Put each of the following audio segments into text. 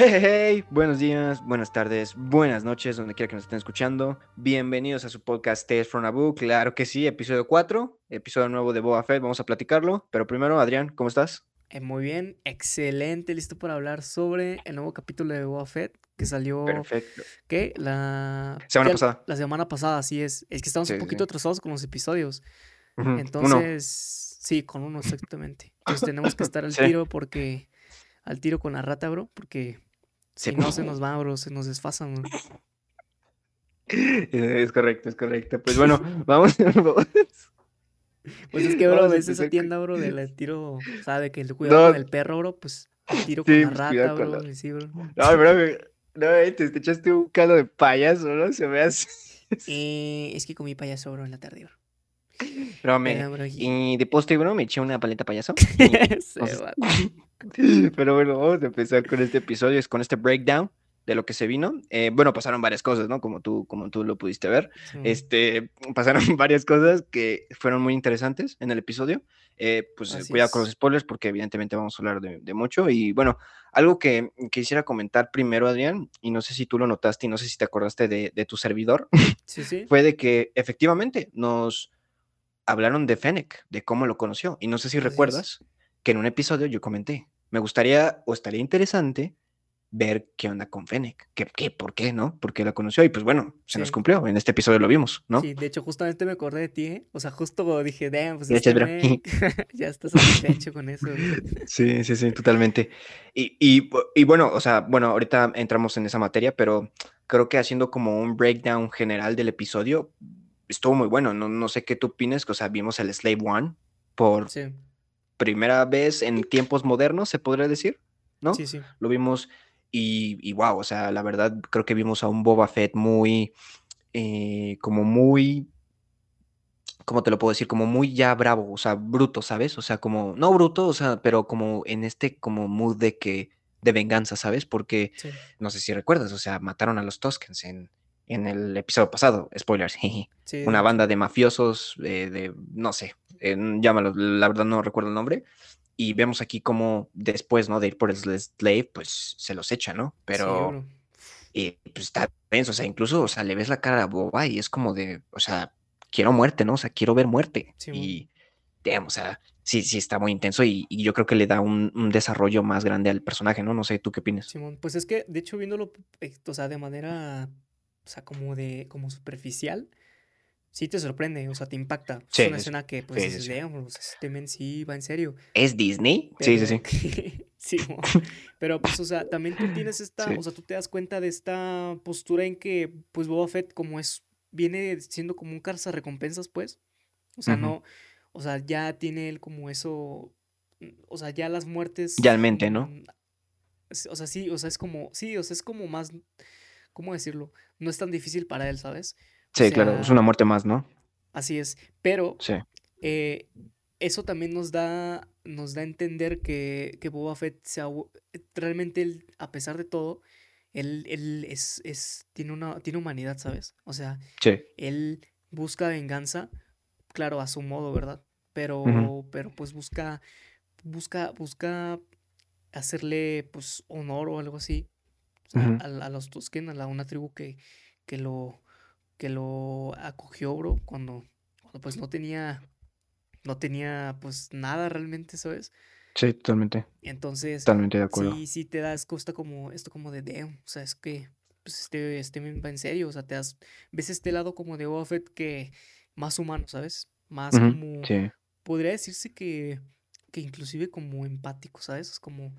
Hey, hey, buenos días, buenas tardes, buenas noches, donde quiera que nos estén escuchando. Bienvenidos a su podcast Tales from a Book. Claro que sí, episodio 4, episodio nuevo de Boba Fett. Vamos a platicarlo. Pero primero, Adrián, ¿cómo estás? Eh, muy bien, excelente, listo para hablar sobre el nuevo capítulo de Boba Fett que salió. Perfecto. ¿Qué? La Semana pasada. La semana pasada, así es. Es que estamos Sí, un poquito sí. atrasados con los episodios. Entonces, sí, con uno exactamente. Entonces tenemos que estar al Sí. tiro porque. Al tiro con la rata, bro, porque. Si no se nos va, bro, se nos desfasan, bro. Es correcto, es correcto. Pues bueno, vamos. vamos. Pues es que, bro, Vamos ves esa tienda, bro, del tiro, de que el cuidado No. con el perro, bro, pues tiro Sí, con la pues, rata, bro, la- y sí, bro. No, bro, no, eh, te, te echaste un caldo de payaso, ¿no? Se me hace. Eh, es que comí payaso, bro, en la tarde, bro. Bro, me- Pero, bro, y de postre, bro, me eché una paleta payaso. se Entonces- va. Pero bueno, vamos a empezar con este episodio, es con este breakdown de lo que se vino. Eh, bueno, pasaron varias cosas, ¿no? Como tú, como tú lo pudiste ver. Sí, Este, pasaron varias cosas que fueron muy interesantes en el episodio. Eh, pues Así cuidado con los es. spoilers porque evidentemente vamos a hablar de, de mucho. Y bueno, algo que quisiera comentar primero, Adrián, y no sé si tú lo notaste y no sé si te acordaste de, de tu servidor, Sí, sí. fue de que efectivamente nos hablaron de Fennec, de cómo lo conoció. Y no sé si Así es. Que en un episodio yo comenté, me gustaría o estaría interesante ver qué onda con Fennec, qué, qué, por qué, ¿no? Porque la conoció y pues bueno, se nos Sí. cumplió, en este episodio lo vimos, ¿no? Sí, de hecho, justamente me acordé de ti, ¿eh? O sea, justo dije, damn, pues Gracias, este ya está satisfecho con eso. bro". Sí, sí, sí, totalmente. Y, y, y bueno, o sea, bueno, ahorita entramos en esa materia, pero creo que haciendo como un breakdown general del episodio, estuvo muy bueno. No, no sé qué tú opinas, o sea, vimos el Slave One por Sí, primera vez en tiempos modernos, se podría decir, ¿no? sí, sí. Lo vimos y, y wow, o sea, la verdad creo que vimos a un Boba Fett muy, eh, como muy, ¿cómo te lo puedo decir? Como muy ya bravo, o sea, bruto, ¿sabes? O sea, como, no bruto, o sea, pero como en este como mood de que, de venganza, ¿sabes? Porque, Sí, no sé si recuerdas, o sea, mataron a los Tuskens en, en el episodio pasado, spoilers, sí, una banda de mafiosos, eh, de, no sé, eh, llámalo, la verdad no recuerdo el nombre. Y vemos aquí como después, ¿no? De ir por el slave, pues se los echa, ¿no? Sí, Pero, eh, pues está denso, o sea, incluso, o sea, le ves la cara a Boba y es como de, o sea, quiero muerte, ¿no? O sea, quiero ver muerte. Simón. Y, damn, o sea, sí, sí está muy intenso y, y yo creo que le da un, un desarrollo más grande al personaje, ¿no? No sé, ¿tú qué opinas? Simón, pues es que, de hecho, viéndolo, eh, o sea, de manera, o sea, como de, como superficial, sí te sorprende, o sea, te impacta. Sí, es una sí, escena que, pues, sí, sí, dices, sí. damn, este men sí va en serio. ¿Es Disney? Sí, sí, Pero, sí. Simón. Pero, pues, o sea, también tú tienes esta, Sí. o sea, tú te das cuenta de esta postura en que, pues, Boba Fett, como es, viene siendo como un recompensas, pues. O sea, no, o sea, ya tiene él como eso, mm, o sea, ya las muertes. Ya en mente, ¿no? mm, O sea, sí, o sea, es como, sí, o sea, es como más, ¿cómo decirlo? No es tan difícil para él, ¿sabes? O Sí, claro, es sea, una muerte más, ¿no? así es. Pero Sí. eh, eso también nos da, nos da a entender que, que Boba Fett se ha vu- realmente él, a pesar de todo, él, él es, es, tiene una, tiene humanidad, ¿sabes? O sea, Sí. él busca venganza, claro, a su modo, ¿verdad? Pero, pero pues busca, busca, busca hacerle pues honor o algo así o sea, a, a los Tusken, a la, una tribu que, que lo, que lo acogió, bro, cuando, cuando pues no tenía, no tenía pues nada realmente, ¿sabes? Sí, totalmente. Entonces, Totalmente de acuerdo. sí, sí te das costa como, esto como de damn, o sea, es que pues este, este va en serio, o sea, te das, ves este lado como de Boba Fett que más humano, ¿sabes? Más como, Sí. podría decirse que, que inclusive como empático, ¿sabes? Es como,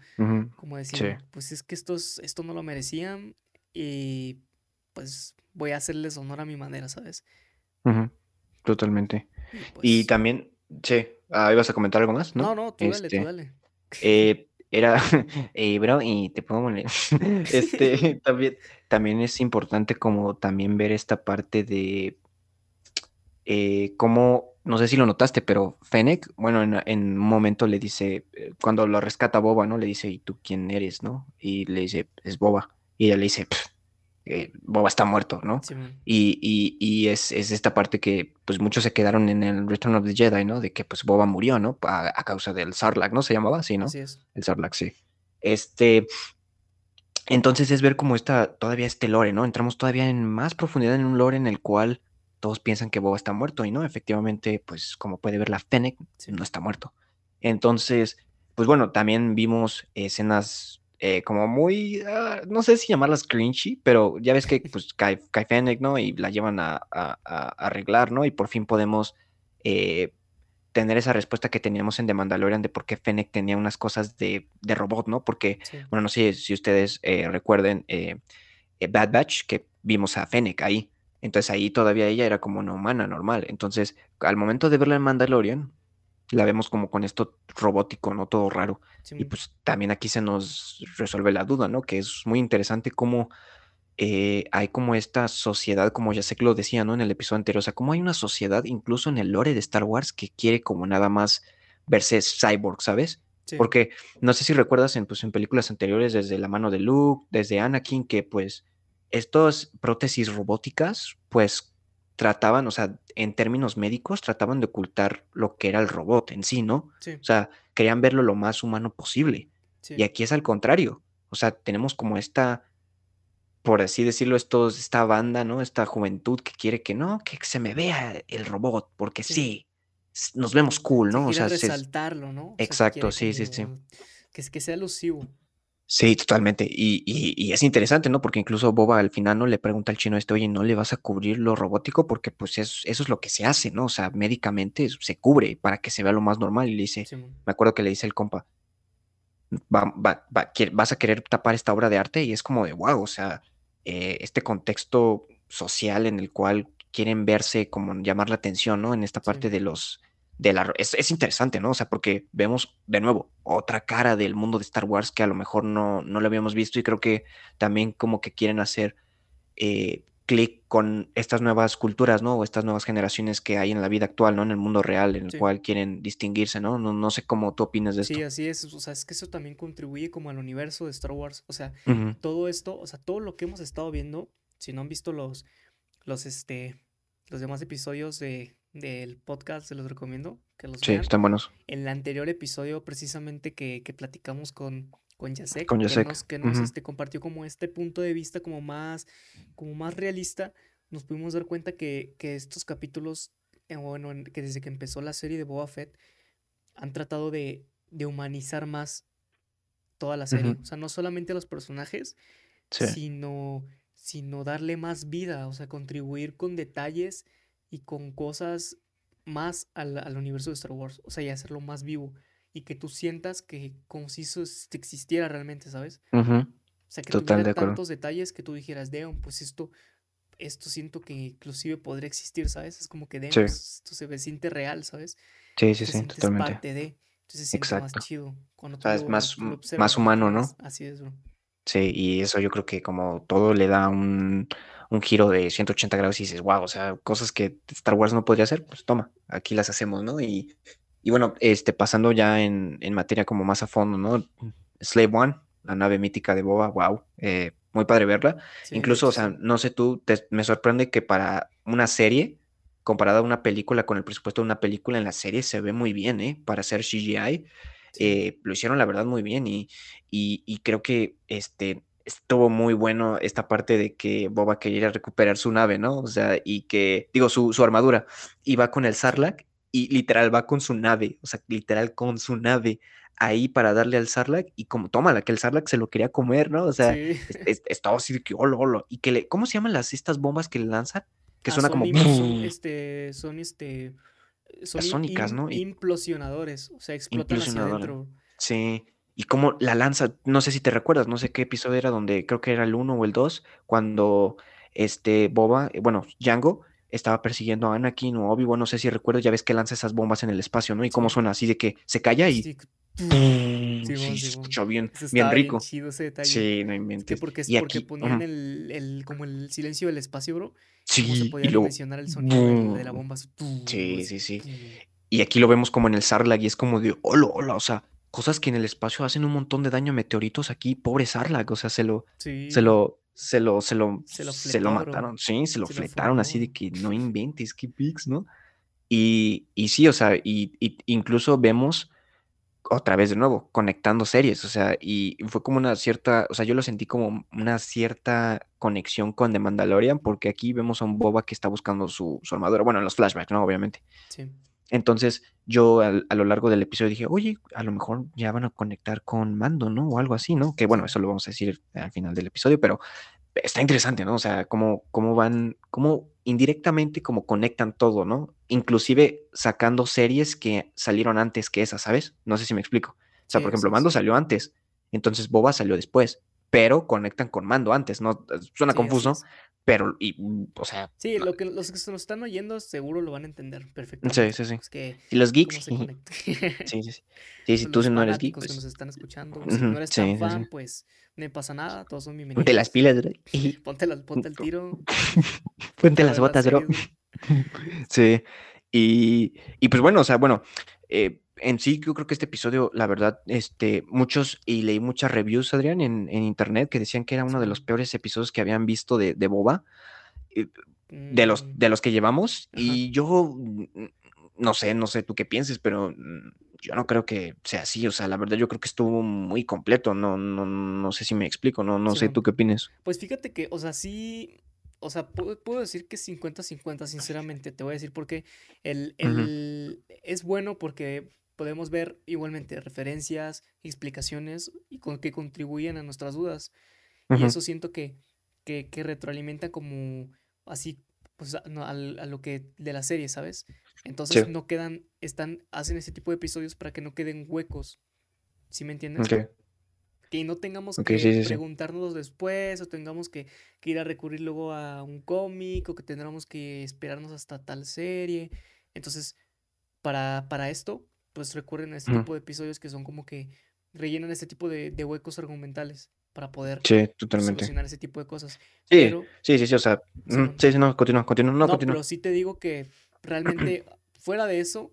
como Sí. decir, pues es que estos, esto no lo merecían y pues voy a hacerles honor a mi manera, ¿sabes? ujú, Totalmente. Y Y pues, también, sí, ah, ibas a comentar algo más, no, ¿no? no, tú dale, tú Este, dale. eh, era, eh, bro, y te puedo poner, este, también, también es importante como también ver esta parte de eh, cómo, no sé si lo notaste, pero Fennec, bueno, en, en un momento le dice, eh, cuando lo rescata Boba, ¿no? Le dice, ¿y tú quién eres, no? Y le dice, es Boba. Y ella le dice, "Pff, eh, Boba está muerto, ¿no? Simón, Y, y, y es, es esta parte que pues muchos se quedaron en el Return of the Jedi, ¿no? De que pues Boba murió, ¿no? A, a causa del Sarlacc, ¿no? Se llamaba así, ¿no? así es. El Sarlacc, sí. Este, Entonces es ver cómo está todavía este lore, ¿no? Entramos todavía en más profundidad en un lore en el cual todos piensan que Boba está muerto y no, efectivamente, pues como puede ver la Fennec, no está muerto. Entonces, pues bueno, también vimos escenas eh, como muy, ah, no sé si llamarlas cringy, pero ya ves que pues cae, cae Fennec, ¿no? Y la llevan a, arreglar, ¿no? Y por fin podemos eh, tener esa respuesta que teníamos en The Mandalorian de por qué Fennec tenía unas cosas de, robot, ¿no? Porque, bueno, no sé si ustedes eh, recuerden Bad Batch, que vimos a Fennec ahí. Entonces ahí todavía ella era como una humana normal. Entonces, al momento de verla en Mandalorian, la vemos como con esto robótico, ¿no? Todo raro. y pues también aquí se nos resuelve la duda, ¿no? Que es muy interesante cómo eh, hay como esta sociedad, como ya sé que lo decía, ¿no? En el episodio anterior, o sea, cómo hay una sociedad, incluso en el lore de Star Wars, que quiere como nada más verse cyborg, ¿sabes? Porque no sé si recuerdas en, pues, en películas anteriores, desde la mano de Luke, desde Anakin, que pues estas prótesis robóticas, pues trataban, o sea, en términos médicos, trataban de ocultar lo que era el robot en sí, ¿no? O sea, querían verlo lo más humano posible. Y aquí es al contrario. O sea, tenemos como esta, por así decirlo, estos, esta banda, ¿no? Esta juventud que quiere que no, que se me vea el robot, porque sí, nos vemos cool, ¿no? o sea, resaltarlo, ¿no? Exacto, sí, sí, sí. Que, que sea elusivo. Sí, totalmente. Y, es interesante, ¿no? Porque incluso Boba al final no le pregunta al chino este, oye, ¿no le vas a cubrir lo robótico? Porque pues eso es lo que se hace, ¿no? O sea, médicamente se cubre para que se vea lo más normal. Y le dice, me acuerdo que le dice el compa, va, vas a querer tapar esta obra de arte y es como de, wow, o sea, eh, este contexto social en el cual quieren verse como llamar la atención, ¿no? En esta parte de los la... Es, interesante, ¿no? O sea, porque vemos de nuevo otra cara del mundo de Star Wars que a lo mejor no, no lo habíamos visto y creo que también como que quieren hacer eh, clic con estas nuevas culturas, ¿no? O estas nuevas generaciones que hay en la vida actual, ¿no? En el mundo real, en el cual quieren distinguirse, ¿no? ¿no? No sé cómo tú opinas de esto. Sí, así es. O sea, es que eso también contribuye como al universo de Star Wars. O sea, todo esto, o sea, todo lo que hemos estado viendo, si no han visto los, los, este, los demás episodios de, del podcast, se los recomiendo que los Sí, están buenos. En el anterior episodio, precisamente que, que platicamos con, con Yasek, con que nos, este, compartió como este punto de vista como más, como más realista, nos pudimos dar cuenta que, que estos capítulos, eh, bueno, que desde que empezó la serie de Boba Fett, han tratado de, de humanizar más toda la serie. O sea, no solamente a los personajes, sino, sino darle más vida, o sea, contribuir con detalles y con cosas más al, universo de Star Wars, o sea, y hacerlo más vivo y que tú sientas que como si eso existiera realmente, ¿sabes? O sea, que tuviera tantos detalles que tú dijeras, Deon, pues esto, esto siento que inclusive podría existir, ¿sabes? Es como que Deon, pues, esto se ve, siente real, ¿sabes? Sí, sí, sí, totalmente. parte de, entonces siente más chido. Cuando es más, más humano, ¿no? Así es, bro. Sí, y eso yo creo que como todo le da un, un giro de 180 grados y dices, wow, o sea, cosas que Star Wars no podría hacer, pues toma, aquí las hacemos, ¿no? Y, y bueno, este, pasando ya en, en, materia como más a fondo, ¿no? Slave One, la nave mítica de Boba, wow, eh, muy padre verla. Incluso, o sea, no sé tú, me sorprende que para una serie, comparada a una película, con el presupuesto de una película en la serie, se ve muy bien, ¿eh? Para hacer CGI. Eh, lo hicieron la verdad muy bien y, y, y creo que este, estuvo muy bueno esta parte de que Boba quería recuperar su nave, ¿no? O sea, y que, digo, su, su armadura, y va con el Sarlacc y literal va con su nave, o sea, literal con su nave ahí para darle al Sarlacc y como, tómala, que el Sarlacc se lo quería comer, ¿no? O sea, estaba así de que, olo, olo, y que le, ¿cómo se llaman las, estas bombas que le lanzan? Que ah, suena como... Son, este, son este... Son sónicas, ¿no? Implosionadores, o sea, explotan hacia adentro. Sí, y cómo la lanza, no sé si te recuerdas, no sé qué episodio era donde creo que era el 1 o el 2, cuando este Boba, eh, bueno, Django estaba persiguiendo a Anakin o Obi-Wan, no sé si recuerdas, ya ves que lanza esas bombas en el espacio, ¿no? Y cómo suena así de que se calla y... Sí, sí, escuchó bien, bien rico. Sí, no inventes. porque, y porque ponían el, el, como el silencio del espacio, bro. Sí, se podía y luego, mencionar el sonido de la bomba. Sí, sí, sí. Y aquí lo vemos como en el Sarlacc y es como de, hola, hola, o sea, cosas que en el espacio hacen un montón de daño a meteoritos aquí, pobre Sarlacc, o sea, se lo, se lo, se lo, se lo, se lo, mataron, sí, se lo fletaron así de que no inventes, qué pics, ¿no? Y, y sí, o sea, y, incluso vemos otra vez de nuevo, conectando series, o sea, y fue como una cierta, o sea, yo lo sentí como una cierta conexión con The Mandalorian, porque aquí vemos a un Boba que está buscando su, su armadura, bueno, en los flashbacks, ¿no? Obviamente. Sí. Entonces yo al- a lo largo del episodio dije, oye, a lo mejor ya van a conectar con Mando, ¿no? O algo así, ¿no? Que bueno, eso lo vamos a decir al final del episodio, pero está interesante, ¿no? O sea, cómo, cómo van, cómo indirectamente, cómo conectan todo, ¿no? Inclusive sacando series que salieron antes que esas, ¿sabes? No sé si me explico. O sea, por Sí, ejemplo, sí, Mando sí. salió antes, entonces Boba salió después, pero conectan con Mando antes, ¿no? Suena confuso. Pero, y, mm, o sea, Sí, lo que, los que se nos están oyendo seguro lo van a entender sí, perfectamente. sí, sí. Pues que Y los geeks, sí, sí, sí. Sí, si Pues tú los no eres geek, fanáticos que nos pues están escuchando. Si no eres sí, tan sí, sí. fan, pues no pasa nada, todos son Ponte las bienvenidos. pilas, bro. Ponte, las, ponte el tiro, Ponte las botas, bro. Sí. Y, y pues bueno, o sea, bueno, eh, en sí yo creo que este episodio, la verdad, este, muchos, y leí muchas reviews, Adrián, en, en internet que decían que era uno de los peores episodios que habían visto de, de Boba, eh, de los, Mm, de los que llevamos. ajá. Y yo, mm, no sé, no sé tú qué pienses, pero mm, yo no creo que sea así. O sea, la verdad yo creo que estuvo muy completo. No, no, no sé si me explico, no, no sé tú qué opinas. Pues fíjate que, o sea, sí, o sea, puedo, puedo decir que es 50-50, sinceramente, te voy a decir porque el, el, es bueno porque podemos ver igualmente referencias, explicaciones y con, que contribuyen a nuestras dudas. Y eso siento que, que, que retroalimenta como así, pues a, a lo que de la serie, ¿sabes? Entonces Sí, no quedan, están, hacen ese tipo de episodios para que no queden huecos, ¿sí me entiendes? ok, que no tengamos que sí, sí, sí. preguntárnoslo después o tengamos que, que ir a recurrir luego a un cómic o que tendremos que esperarnos hasta tal serie. Entonces, para, para esto, pues recurren a este tipo de episodios que son como que rellenan este tipo de, de huecos argumentales para poder Sí, totalmente. solucionar ese tipo de cosas. Sí, Pero, sí, sí, sí, o sea, ujú, Simón, sí, sí, no, continúa, continúa, no, no, continúa. pero sí te digo que realmente fuera de eso,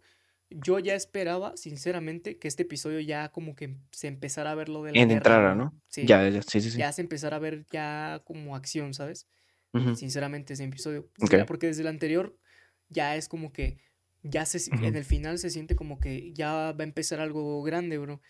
yo ya esperaba, sinceramente, que este episodio ya como que se empezara a ver lo de la En guerra, entrada, güey. ¿no? Sí, Ya, ya, sí, sí, sí. ya se empezara a ver ya como acción, ¿sabes? Sinceramente, ese episodio. Porque desde el anterior ya es como que ya se, en el final se siente como que ya va a empezar algo grande, bro.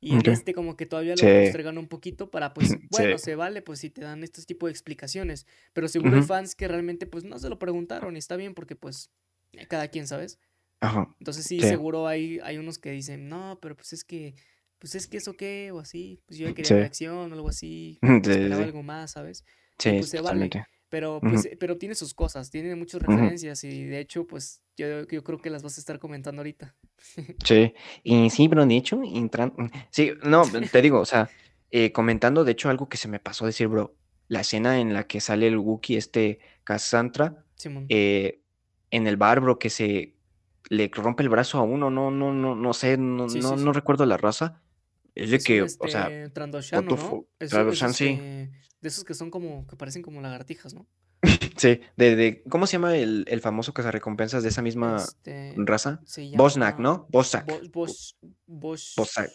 Y en este como que todavía lo Sí, postergan un poquito para pues, bueno, sí. se vale pues si te dan este tipo de explicaciones. Pero seguro hay fans que realmente pues no se lo preguntaron y está bien porque pues eh, cada quien, ¿sabes? Ajá, Entonces sí, sí, seguro hay, hay unos que dicen, no, pero pues es que, pues es que eso qué, o así, pues yo ya quería sí, ver acción o algo así, esperaba algo más, ¿sabes? Y sí, pues se vale. Pero pues, eh, pero tiene sus cosas, tiene muchas referencias y de hecho, pues yo, yo creo que las vas a estar comentando ahorita. Sí, y sí, pero de hecho, entran... sí, no, te digo, o sea, eh, comentando, de hecho, algo que se me pasó decir, bro, la escena en la que sale el Wookiee, este Cassandra, eh, en el bar, bro, que se le rompe el brazo a uno, no, no, no, no sé, no, Sí, no, sí, no recuerdo la raza, es de que, o sea, este Shanksy, este, de esos que son como, que parecen como lagartijas, ¿no? sí, de, de, ¿cómo se llama el, el famoso cazarrecompensas de esa misma Este, raza? Bosnak, ¿no? Bosak, Bos, Bos, Bos, Bosak,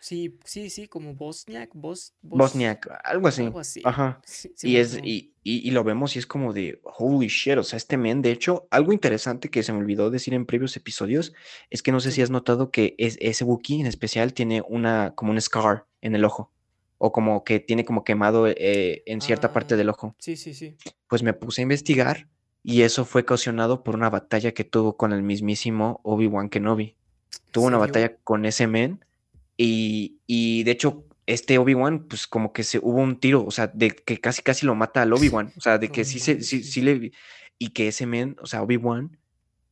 sí, sí, sí, como Bosniak, Bos, Bos, Bosniak, algo así, algo así. ajá. Sí, Y Simón, es, y, y, y lo vemos y es como de holy shit, o sea, este men, de hecho, algo interesante que se me olvidó decir en previos episodios es que no sé si Sí. has notado que es, ese Wookiee en especial tiene una, como un scar en el ojo, o como que tiene como quemado eh, en cierta parte Ah, del ojo. sí, sí, sí. Pues me puse a investigar y eso fue ocasionado por una batalla que tuvo con el mismísimo Obi-Wan Kenobi. ¿En Tuvo una batalla con ese men y, y de hecho este Obi-Wan pues como que se hubo un tiro, o sea, de que casi casi lo mata al Obi-Wan, o sea, de que sí se sí, sí le y que ese men, o sea, Obi-Wan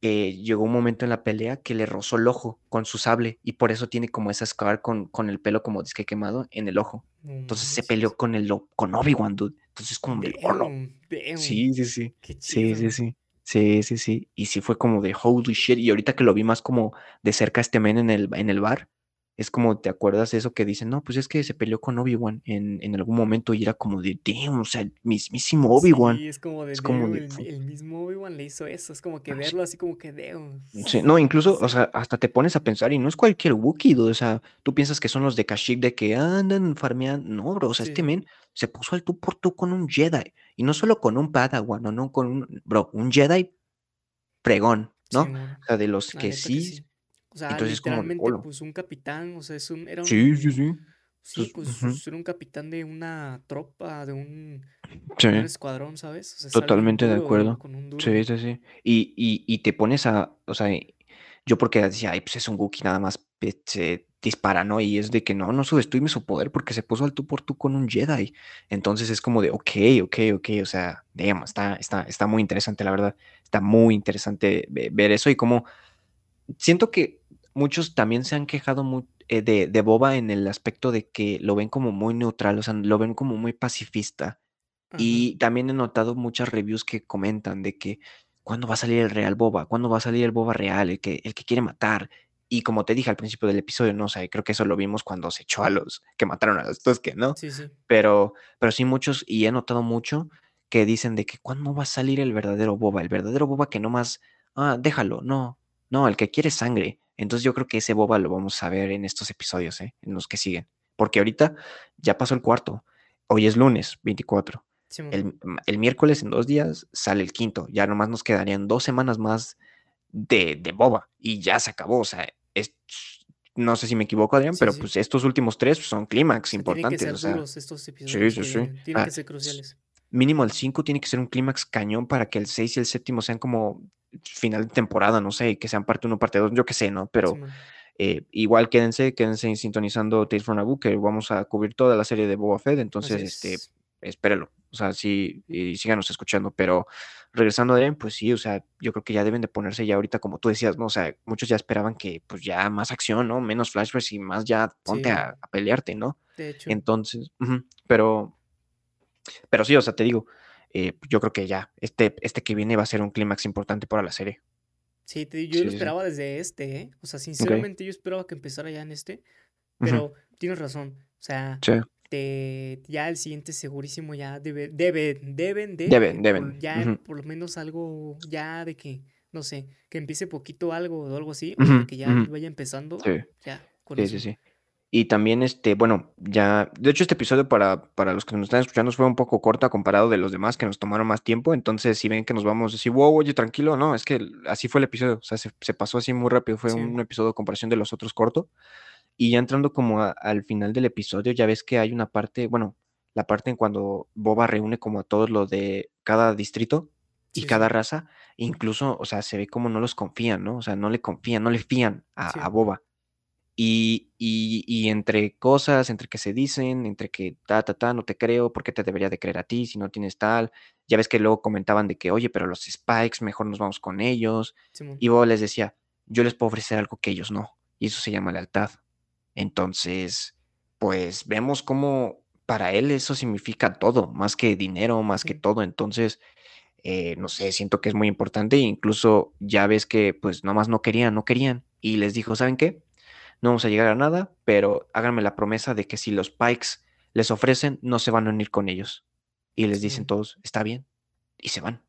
eh, llegó un momento en la pelea que le rozó el ojo con su sable y por eso tiene como esa scar con, con el pelo como disque quemado en el ojo. Entonces se manches. peleó con el con Obi-Wan, dude. Entonces como de. Damn, damn. Sí, sí, sí. Qué Sí, sí, chido. sí. Sí, sí, sí. Y sí fue como de holy shit. Y ahorita que lo vi más como de cerca este men en el, en el bar, es como, ¿te acuerdas de eso que dicen? No, pues es que se peleó con Obi-Wan en, en algún momento y era como de, damn, o sea, el mismísimo Obi-Wan. Sí, es como de Es como de, el, mismo Obi-Wan le hizo eso. Es como que verlo así como que damn. sí, No, incluso, o sea, hasta te pones a pensar y no es cualquier Wookiee, o sea, tú piensas que son los de Kashyyyk de que andan farmeando. No, bro, o sea, Sí, este men se puso al tú por tú con un Jedi. Y no solo con un Padawan, no, no, con un, bro, un Jedi pregón, ¿no? O sea, de los que que sí. O sea, Entonces como literalmente, hola. pues un capitán, o sea, es un, era Sí, sí, un, sí. sí, Entonces, ujú, pues era un capitán de una tropa, de un, sí. un escuadrón, ¿sabes? O sea, Totalmente de duro, acuerdo. un. Sí, sí, sí. Y, y, y te pones a, o sea, yo porque decía, ay, pues es un Wookiee nada más pe- se dispara, ¿no? Y es de que no, no subestime su poder porque se puso al tú por tú con un Jedi. Entonces es como de, ok, ok, ok, o sea, digamos, está, está, está muy interesante, la verdad. Está muy interesante ve- ver eso y como siento que muchos también se han quejado eh, de, de Boba en el aspecto de que lo ven como muy neutral, o sea, lo ven como muy pacifista. Y también he notado muchas reviews que comentan de que cuándo va a salir el real Boba, cuándo va a salir el Boba real, el que, el que quiere matar. Y como te dije al principio del episodio, no o sea, creo que eso lo vimos cuando se echó a los que mataron a los Tusken, ¿no? sí, sí, Pero, pero sí muchos, y he notado mucho, que dicen de que cuándo va a salir el verdadero Boba, el verdadero Boba que no más, ah, déjalo, no, no, el que quiere sangre. Entonces yo creo que ese Boba lo vamos a ver en estos episodios, ¿eh? En los que siguen. Porque ahorita ya pasó el cuarto. Hoy es lunes 24. Simón. El, el miércoles en dos días sale el quinto. Ya nomás nos quedarían dos semanas más de, de boba y ya se acabó. O sea, es, no sé si me equivoco, Adrián, Sí, pero sí. pues estos últimos tres son O clímax sea, tienen que importantes. ser O sea, duros estos sí, episodios sí, sí. vienen, tienen Ah, que ser s- cruciales. Mínimo el 5 tiene que ser un clímax cañón para que el 6 y el séptimo sean como final de temporada, no sé, que sean parte 1, parte 2, yo qué sé, ¿no? Pero Simón. eh, igual quédense, quédense sintonizando Tales from Naboo, que vamos a cubrir toda la serie de Boba Fett, entonces, este, es. espérelo, o sea, sí, y síganos escuchando, pero regresando a Adrián, pues sí, o sea, yo creo que ya deben de ponerse ya ahorita, como tú decías, ¿no? O sea, muchos ya esperaban que, pues ya más acción, ¿no? Menos flashbacks y más ya ponte Sí, a, a pelearte, ¿no? de hecho. Entonces, ujú, pero, pero sí, o sea, te digo, eh, yo creo que ya, este, este que viene va a ser un clímax importante para la serie. Sí, te- yo Sí, lo sí, sí. esperaba desde este, ¿eh? O sea, sinceramente yo esperaba que empezara ya en este, pero tienes razón. O sea, Sí, te, ya el siguiente segurísimo ya debe, debe, deben de, deben, por- deben. ya ujú, por lo menos algo, ya de que, no sé, que empiece poquito algo o algo así, o de ujú, que ya vaya empezando, Sí, ya, con sí, sí, eso. sí. Y también, este, bueno, ya, de hecho, este episodio para, para los que nos están escuchando fue un poco corto comparado de los demás que nos tomaron más tiempo. Entonces, si ven que nos vamos a decir, wow, oye, tranquilo, no, es que así fue el episodio. O sea, se, se pasó así muy rápido. Fue Sí, un episodio a comparación de los otros corto. Y ya entrando como a- al final del episodio, ya ves que hay una parte, bueno, la parte en cuando Boba reúne como a todos los de cada distrito y sí, cada raza, incluso, o sea, se ve como no los confían, ¿no? O sea, no le confían, no le fían a, sí, a Boba. Y, y, y entre cosas, entre que se dicen, entre que ta, ta, ta, no te creo, ¿por qué te debería de creer a ti si no tienes tal? Ya ves que luego comentaban de que, oye, pero los Spikes, mejor nos vamos con ellos. Y Boba les decía, yo les puedo ofrecer algo que ellos no. Y eso se llama lealtad. Entonces, pues vemos cómo para él eso significa todo, más que dinero, más que todo. Entonces, eh, no sé, siento que es muy importante. e Incluso ya ves que pues nomás no querían, no querían. Y les dijo, ¿saben qué? No vamos a llegar a nada, pero háganme la promesa de que si los Pikes les ofrecen, no se van a unir con ellos. Y les dicen todos, está bien. Y se van.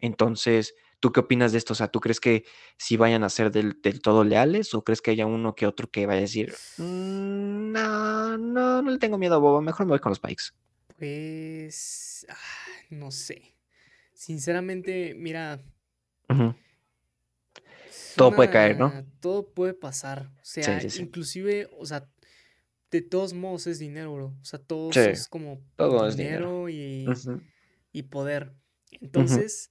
Entonces, ¿tú qué opinas de esto? O sea, ¿tú crees que sí vayan a ser del, del todo leales o crees que haya uno que otro que vaya a decir, "Mm, no, no, no le tengo miedo a Boba, mejor me voy con los Pikes? Pues, ah, no sé. Sinceramente, mira, es Todo puede caer, ¿no? todo puede pasar. O sea, sí, sí. inclusive, o sea, de todos modos es dinero, bro. O sea, todos Sí, es como todo es dinero. dinero y, y poder. Entonces,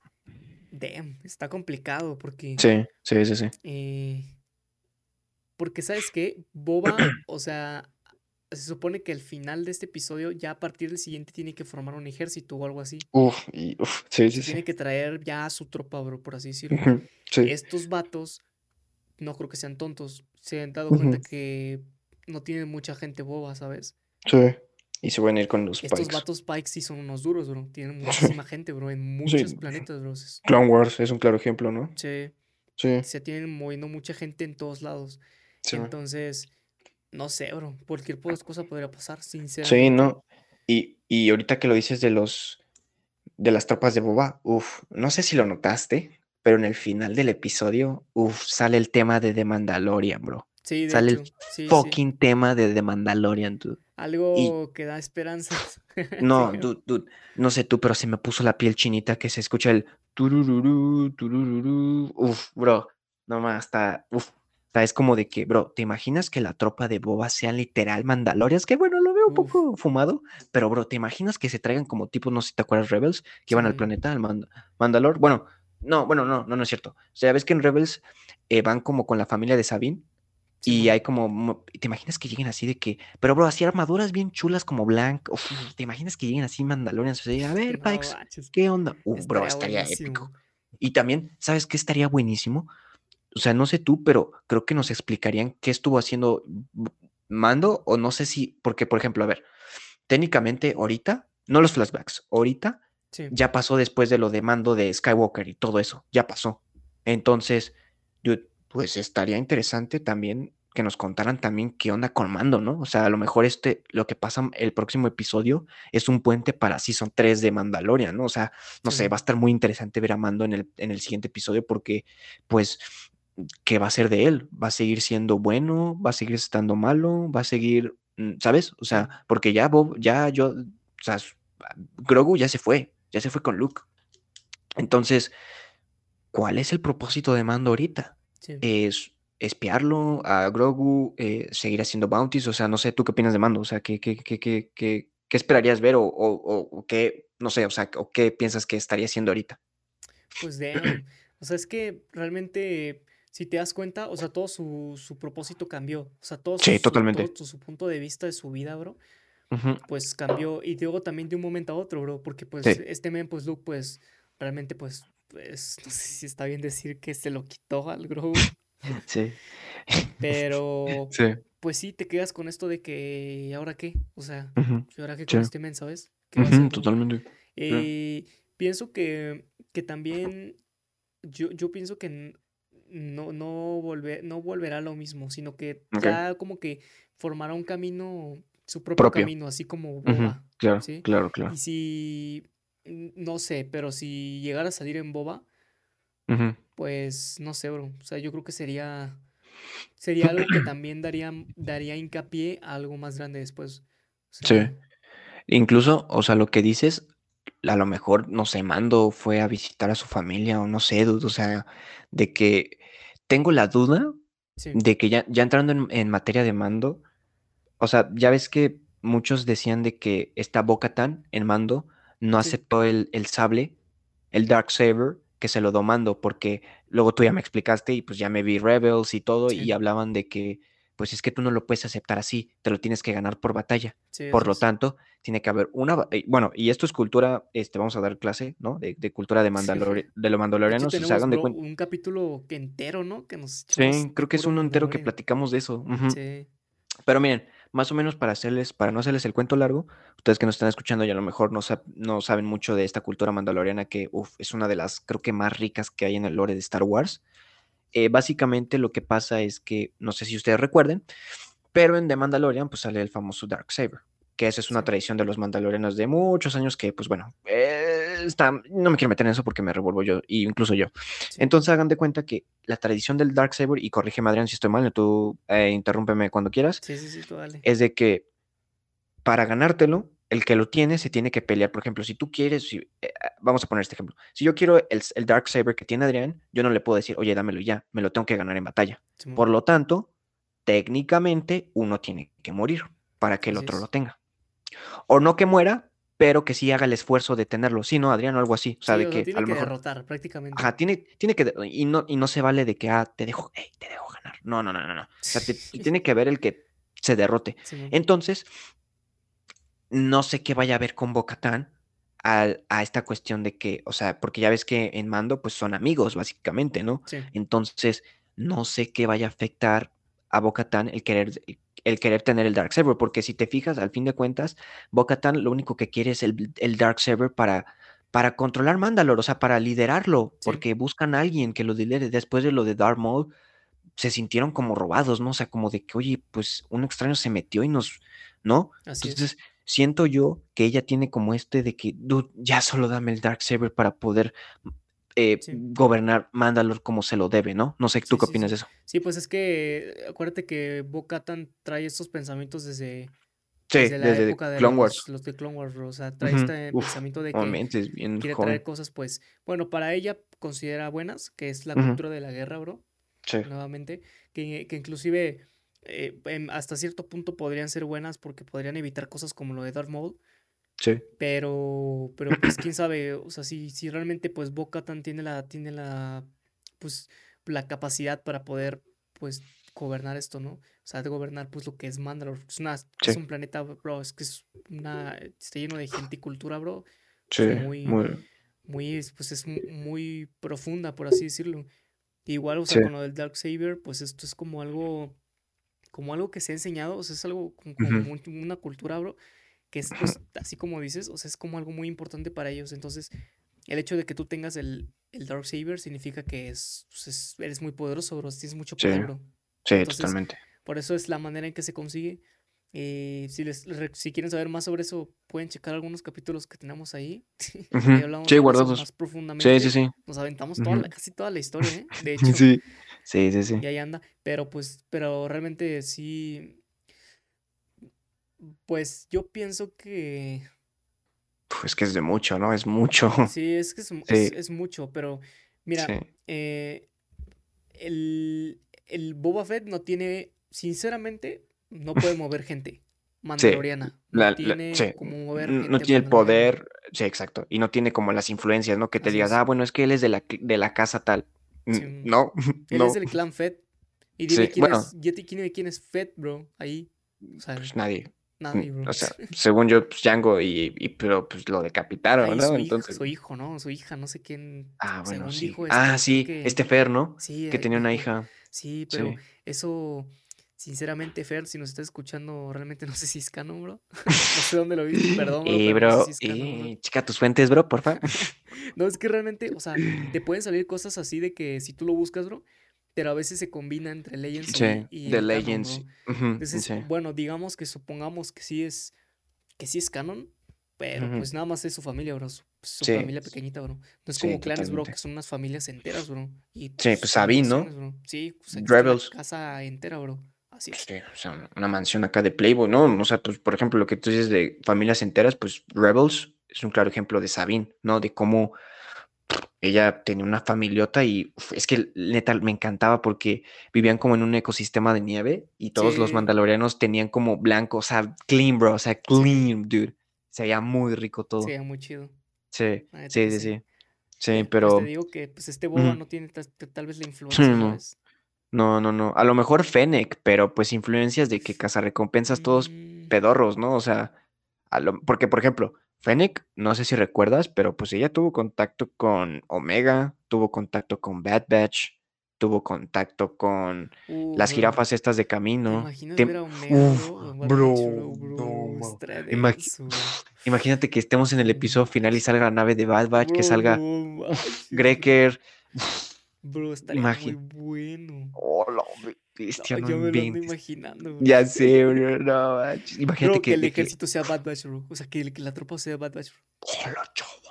damn, está complicado porque, Sí, sí, sí, sí. eh, porque ¿sabes qué? Boba, o sea, se supone que al final de este episodio, ya a partir del siguiente tiene que formar un ejército o algo así. Uf, y, uf, sí, sí, sí. tiene que traer ya a su tropa, bro, por así decirlo. Sí. Estos vatos, no creo que sean tontos. Se han dado cuenta que no tienen mucha gente boba, ¿sabes? Sí. Y se van a ir con los Estos Pikes. vatos Pikes sí son unos duros, bro. Tienen Sí. muchísima gente, bro, en muchos Sí. planetas, bro. Clone Wars es un claro ejemplo, ¿no? se, Sí, se tienen moviendo mucha gente en todos lados. sí. Entonces, no sé, bro. Cualquier cosa podría pasar, Sí, sinceramente. ¿no? Y, y ahorita que lo dices de los de las tropas de Boba, uff, no sé si lo notaste, pero en el final del episodio, uff, sale el tema de The Mandalorian, bro. Sí, de Sale hecho, el sí, sí. fucking tema de The Mandalorian, dude. Y Algo que da esperanzas. no, Sí, dude, dude, no sé tú, pero se me puso la piel chinita que se escucha el turururú, turururú. Uf, bro, no más, está, uf, O sea, es como de que, bro, ¿te imaginas que la tropa de Boba sean literal Mandalorians? Que bueno, lo veo un Uf, poco fumado, pero bro, ¿te imaginas que se traigan como tipo, no sé si te acuerdas, Rebels, que iban al sí, planeta, al Mand- Mandalor? Bueno, no, bueno, no, no, no es cierto. O sea, ves que en Rebels eh, van como con la familia de Sabine y Simón. hay como, mo- ¿te imaginas que lleguen así de que, pero bro, así armaduras bien chulas como Blanc, uf, ¿te imaginas que lleguen así Mandalorians? O sea, a ver, No manches. ¿qué onda? Uh, bro, Estaría estaría épico. buenísimo. Y también, ¿sabes qué estaría buenísimo? O sea, no sé tú, pero creo que nos explicarían qué estuvo haciendo Mando, o no sé si, porque, por ejemplo, a ver, técnicamente ahorita, no los flashbacks, ahorita Sí, ya pasó después de lo de Mando de Skywalker y todo eso, ya pasó. Entonces, pues estaría interesante también que nos contaran también qué onda con Mando, ¿no? O sea, a lo mejor este, lo que pasa el próximo episodio es un puente para Season 3 de Mandalorian, ¿no? O sea, no sé, va a estar muy interesante ver a Mando en el, en el siguiente episodio porque, pues, ¿qué va a ser de él? ¿Va a seguir siendo bueno? ¿Va a seguir estando malo? ¿Va a seguir, mm, ¿sabes? O sea, porque ya Bob, ya yo, o sea, s- Grogu ya se fue, ya se fue con Luke. Entonces, ¿cuál es el propósito de Mando ahorita? sí. ¿Es espiarlo a Grogu, eh, seguir haciendo bounties? O sea, no sé, ¿tú qué opinas de Mando? O sea, ¿qué, qué, qué, qué, qué, qué esperarías ver o, o, o- qué, no sé, o sea, o qué piensas que estaría haciendo ahorita? Pues damn. O sea, es que realmente, si te das cuenta, o sea, todo su, su propósito cambió. O sea, todo Sí, su, todo su punto de vista de su vida, bro, pues cambió. Y luego también de un momento a otro, bro, porque pues Sí, este men, pues Luke, pues realmente, pues, pues, no sé si está bien decir que se lo quitó al Grogu, sí, pero sí. pues sí, te quedas con esto de que, ¿y ahora qué? O sea, ¿y ahora qué Sí. con este men, sabes? Totalmente. Eh, pienso que, que también, yo, yo pienso que no, no, volver, no volverá a lo mismo, sino que Ok. ya como que formará un camino, su propio Propio. camino, así como Boba, Claro, ¿sí? claro, claro. Y si, no sé, pero si llegara a salir en Boba, pues no sé, bro. O sea, yo creo que sería, sería algo que también daría, daría hincapié a algo más grande después. O Sí. Incluso, o sea, lo que dices, a lo mejor, no sé, Mando fue a visitar a su familia o no sé, dude, o sea, de que tengo la duda sí, de que ya, ya entrando en, en materia de Mando, o sea, ya ves que muchos decían de que esta Bo-Katan en Mando no sí, aceptó el, el sable, el Darksaber, que se lo dio Mando, porque luego tú ya me explicaste y pues ya me vi Rebels y todo, y hablaban de que, pues es que tú no lo puedes aceptar así, te lo tienes que ganar por batalla. sí, Por lo es. tanto, tiene que haber una, eh, bueno, y esto es cultura, este, vamos a dar clase, ¿no? De, de cultura de, Sí, Mandalori- de los De hecho, mandalorianos, o sea, de bro, cuenta. un capítulo entero, ¿no? Que nos Sí, creo que es uno entero que platicamos de eso. Sí, Pero miren, más o menos para hacerles, para no hacerles el cuento largo, ustedes que nos están escuchando y a lo mejor no, sab- no saben mucho de esta cultura mandaloriana que, uf, es una de las, creo que más ricas que hay en el lore de Star Wars. Eh, básicamente lo que pasa es que, no sé si ustedes recuerden, pero en The Mandalorian pues sale el famoso Darksaber, que esa es una tradición de los mandalorianos de muchos años que, pues bueno, eh, está, no me quiero meter en eso porque me revuelvo yo, y incluso yo. sí, Entonces hagan de cuenta que la tradición del Darksaber, y corrígeme Adrián si estoy mal, tú eh, interrúmpeme cuando quieras, sí, sí, sí, tú dale. es de que para ganártelo, el que lo tiene se tiene que pelear. Por ejemplo, si tú quieres, si, eh, vamos a poner este ejemplo. Si yo quiero el, el Dark Saber que tiene Adrián, yo no le puedo decir, oye, dámelo ya, me lo tengo que ganar en batalla. Simón, Por lo tanto, técnicamente uno tiene que morir para que el otro lo tenga. O no que muera, pero que sí haga el esfuerzo de tenerlo. Sí, ¿no, Adrián? O algo así. O sea, Sí, de o sea, que a tiene lo que mejor, derrotar prácticamente. ajá, tiene, tiene que, y no, y no se vale de que, ah, te dejo, hey, te dejo ganar. No, no, no, no, no. O sea, te- tiene que ver el que se derrote. Entonces, no sé qué vaya a ver con Bocatán a esta cuestión de que, o sea, porque ya ves que en Mando pues son amigos básicamente, ¿no? sí, Entonces, no sé qué vaya a afectar a Bocatán el querer, el querer tener el Darksaber, porque si te fijas, al fin de cuentas, Bocatán lo único que quiere es el, el Darksaber para, para controlar Mandalore, o sea, para liderarlo, sí, porque buscan a alguien que lo lidere. Después de lo de Darth Maul, se sintieron como robados, ¿no? O sea, como de que, oye, pues un extraño se metió y nos, ¿no? así es. Siento yo que ella tiene como este de que, dude, ya solo dame el Darksaber para poder eh, Sí. gobernar Mandalore como se lo debe, ¿no? No sé, ¿tú Sí, qué sí, opinas de eso? Sí, pues es que acuérdate que Bo-Katan trae estos pensamientos desde, Sí, desde la desde época de Clone Wars. los, los de Clone Wars. O sea, trae este uf, pensamiento de que obviamente es bien quiere joven. traer cosas, pues, bueno, para ella considera buenas, que es la cultura de la guerra, bro. Sí. nuevamente, que, que inclusive eh, em, hasta cierto punto podrían ser buenas porque podrían evitar cosas como lo de Darth Maul, Sí. pero, pero pues quién sabe, o sea, si, si realmente pues Bo-Katan tiene la, tiene la, pues, la capacidad para poder, pues, gobernar esto, ¿no? O sea, de gobernar, pues, lo que es Mandalore. Es, una, es un planeta, bro, es que es una, está lleno de gente y cultura, bro, Sí. muy, Muy. muy, es- pues, es mu- muy profunda, por así decirlo. Igual, o sea, Sí. con lo del Dark Saber, pues, esto es como algo, como algo que se ha enseñado, o sea, es algo como, como Ujú. muy- una cultura, bro, que es, pues, así como dices, o sea, es como algo muy importante para ellos. Entonces, el hecho de que tú tengas el, el Dark Saber significa que es, pues, es- eres muy poderoso, bro. Tienes mucho Sí. poder, bro. Sí, Entonces, totalmente. por eso es la manera en que se consigue. Eh, si, les, si quieren saber más sobre eso, pueden checar algunos capítulos que tenemos ahí. Ujú. Ahí hablamos Sí, guardados. más Sí, profundamente. sí, sí. Nos aventamos toda la- Ujú. casi toda la historia, ¿eh? De hecho, Sí. Sí, sí, sí. y ahí anda. Pero pues, pero realmente sí. Pues yo pienso que Pues que es de mucho, ¿no? Es mucho. sí, es que es, mu- es- Sí. es mucho, pero mira, Sí. eh, el, el Boba Fett no tiene, sinceramente, no puede mover gente mandaloriana. No La- la- tiene sí. como mover No tiene el poder. Sí, exacto. Y no tiene como las influencias, ¿no? Que te Así digas, es. ah, bueno, es que él es de la, de la casa tal. Sí. No, Él no. es del clan Fett. Y dime Sí, quién bueno. es, dime quién es Fett, bro. Ahí. O sea, Pues nadie. nadie, bro. O sea, según yo, pues Django y, y- pero pues lo decapitaron, ¿no? su, hijo, Entonces. su hijo, ¿no? Su hija, no sé quién. Ah, bueno, sí. dijo Ah, este, sí, que- este Fer, ¿no? Sí, Que eh, tenía una hija. Sí, pero Sí. eso, sinceramente, Fer, si nos estás escuchando, realmente no sé si es canon, bro. No sé dónde lo viste, perdón, bro, Eh, pero no bro, sé si es canon, bro. eh, checa tus fuentes, bro, porfa. No, es que realmente, o sea, te pueden salir cosas así de que si tú lo buscas, bro, pero a veces se combina entre Legends Sí, y, y canon, Legends. Ujú, Entonces, sí. bueno, digamos que supongamos que sí es, que sí es canon, pero pues nada más es su familia, bro, su, su Sí. familia pequeñita, bro. No es Sí, como clanes, bro, que son unas familias enteras, bro. Y Sí, pues Sabine, ¿no? bro. Sí, pues está Rebels. casa entera, bro. Así es. Sí, o sea, una mansión acá de Playboy, ¿no? O sea, pues, por ejemplo, lo que tú dices de familias enteras, pues Rebels es un claro ejemplo de Sabine, ¿no? De cómo ella tenía una familiota y uf, es que neta me encantaba porque vivían como en un ecosistema de nieve y todos los Sí. mandalorianos tenían como blanco, o sea, clean, bro, o sea, clean, dude. Se veía muy rico todo. Sí, muy chido. Sí, sí, sí, sí. sí. Pues pero te digo que pues este Boba Ujú. no tiene ta- ta- tal vez la influencia, no. ¿sabes? No, no, no. A lo mejor Fennec, pero pues influencias de que cazarrecompensas todos Mm, pedorros, ¿no? O sea, a lo- porque por ejemplo, Fennec, no sé si recuerdas, pero pues ella tuvo contacto con Omega, tuvo contacto con Bad Batch, tuvo contacto con uh, las jirafas estas de ¿te camino. imaginas Te- ver a Omega, Uf, bro? Bro. Imagínate que estemos en el episodio final y salga la nave de Bad Batch, que salga. Greker. Bro, estaría muy Imagi- bueno. Oh, la No, bestia, no yo me lo ando imaginando, bro. Ya sé, bro, no manches. Imagínate Bro, que, que el de que- ejército sea Bad Batch, bro. O sea, que, que la tropa sea Bad Batch, bro. Hola, chaval.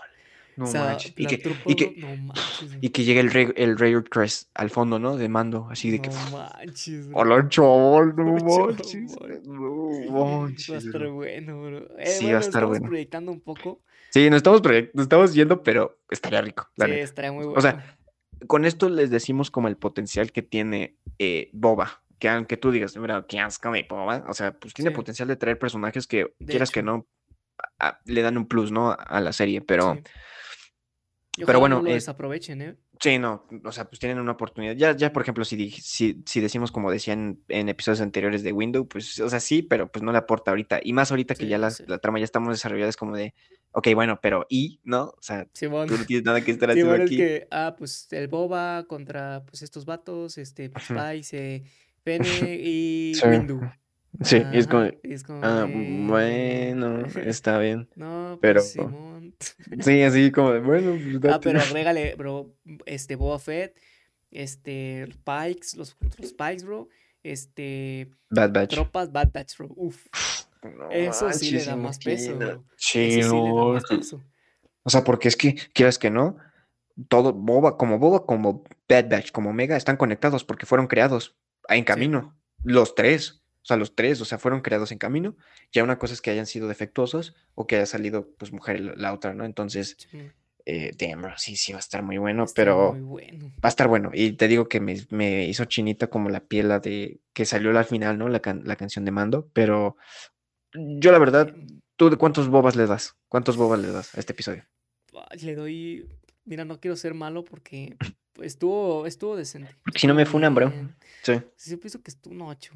No o sea, manches. Y que, tropa, y que, no manches, y que llegue el, Ray, el Rayor Crest al fondo, ¿no? De mando, así de que. No manches, bro. Hola, chaval, no No, manches. No Va a manches, estar bueno, bro. Eh, Sí, va a bueno, estar estamos bueno. proyectando un poco. Sí, nos estamos, nos estamos yendo, pero estaría rico, la Sí, neta. estaría muy O bueno. sea, con esto les decimos como el potencial que tiene eh, Boba. Que aunque tú digas, mira, qué asco de Boba. O sea, pues tiene Sí. potencial de traer personajes que, De quieras que no, a- a- le dan un plus, ¿no? A la serie. Pero, Sí. Pero bueno, no lo es- desaprovechen, ¿eh? Sí, no, o sea, pues tienen una oportunidad. Ya, ya por ejemplo, si, si, si decimos como decían en episodios anteriores de Window, pues, o sea, sí, pero pues no le aporta ahorita. Y más ahorita que ya la, sí. la trama ya estamos desarrolladas como de, ok, bueno, pero ¿y? ¿No? O sea, Simón. tú no tienes nada que estar haciendo es aquí. que, ah, pues el Boba contra pues estos vatos, este, pues, Ujú. Spice, eh, Fennec y Sí. Windu. Sí, y es como, Ajá, y es como, ah, eh, bueno, está bien. No, pero- pues Simón. Sí, así como de, bueno, pues Ah, pero agrégale, bro, este, Boba Fett, este, Pikes, los, los Pikes, bro, este, Bad Batch. tropas, Bad Batch, bro, uf. No Eso sí le da más peso, bro. Sí, Eso sí le da no, más peso. O sea, porque es que, quieras que no, todo Boba, como Boba, como Bad Batch, como Omega, están conectados porque fueron creados en camino. Los tres. O sea, los tres, o sea, fueron creados en camino. Ya una cosa es que hayan sido defectuosos o que haya salido, pues, mujer la, otra, ¿no? Entonces, Sí. Eh, damn, sí, sí, va a estar muy bueno, pero muy bueno. va a estar bueno. Y te digo que me, me hizo chinita como la piel la de que salió al final, ¿no? La, can- la canción de Mando, pero yo la verdad, Bien. ¿tú de cuántos bobas le das? ¿Cuántos bobas le das a este episodio? Le doy. Mira, no quiero ser malo porque estuvo, estuvo decente. Porque si no me funan, bro. Sí, Sí, yo pienso que estuvo un 8.